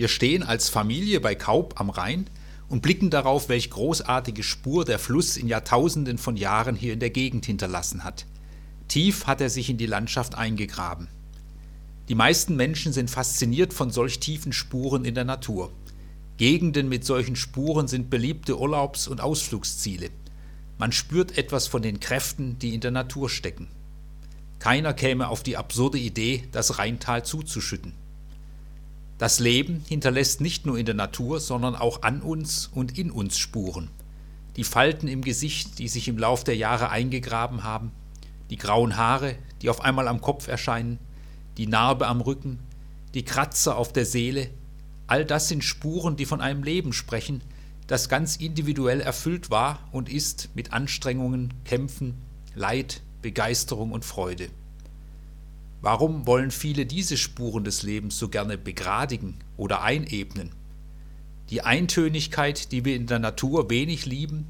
Wir stehen als Familie bei Kaub am Rhein und blicken darauf, welch großartige Spur der Fluss in Jahrtausenden von Jahren hier in der Gegend hinterlassen hat. Tief hat er sich in die Landschaft eingegraben. Die meisten Menschen sind fasziniert von solch tiefen Spuren in der Natur. Gegenden mit solchen Spuren sind beliebte Urlaubs- und Ausflugsziele. Man spürt etwas von den Kräften, die in der Natur stecken. Keiner käme auf die absurde Idee, das Rheintal zuzuschütten. Das Leben hinterlässt nicht nur in der Natur, sondern auch an uns und in uns Spuren. Die Falten im Gesicht, die sich im Lauf der Jahre eingegraben haben, die grauen Haare, die auf einmal am Kopf erscheinen, die Narbe am Rücken, die Kratzer auf der Seele, all das sind Spuren, die von einem Leben sprechen, das ganz individuell erfüllt war und ist mit Anstrengungen, Kämpfen, Leid, Begeisterung und Freude. Warum wollen viele diese Spuren des Lebens so gerne begradigen oder einebnen? Die Eintönigkeit, die wir in der Natur wenig lieben,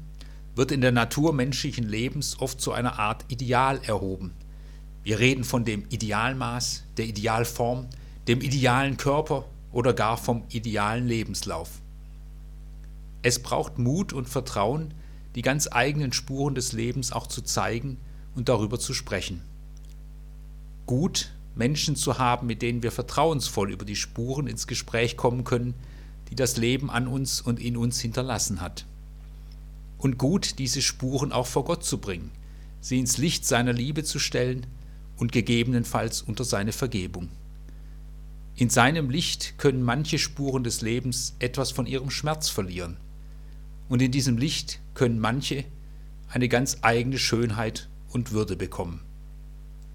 wird in der Natur menschlichen Lebens oft zu einer Art Ideal erhoben. Wir reden von dem Idealmaß, der Idealform, dem idealen Körper oder gar vom idealen Lebenslauf. Es braucht Mut und Vertrauen, die ganz eigenen Spuren des Lebens auch zu zeigen und darüber zu sprechen. Gut, Menschen zu haben, mit denen wir vertrauensvoll über die Spuren ins Gespräch kommen können, die das Leben an uns und in uns hinterlassen hat. Und gut, diese Spuren auch vor Gott zu bringen, sie ins Licht seiner Liebe zu stellen und gegebenenfalls unter seine Vergebung. In seinem Licht können manche Spuren des Lebens etwas von ihrem Schmerz verlieren und in diesem Licht können manche eine ganz eigene Schönheit und Würde bekommen.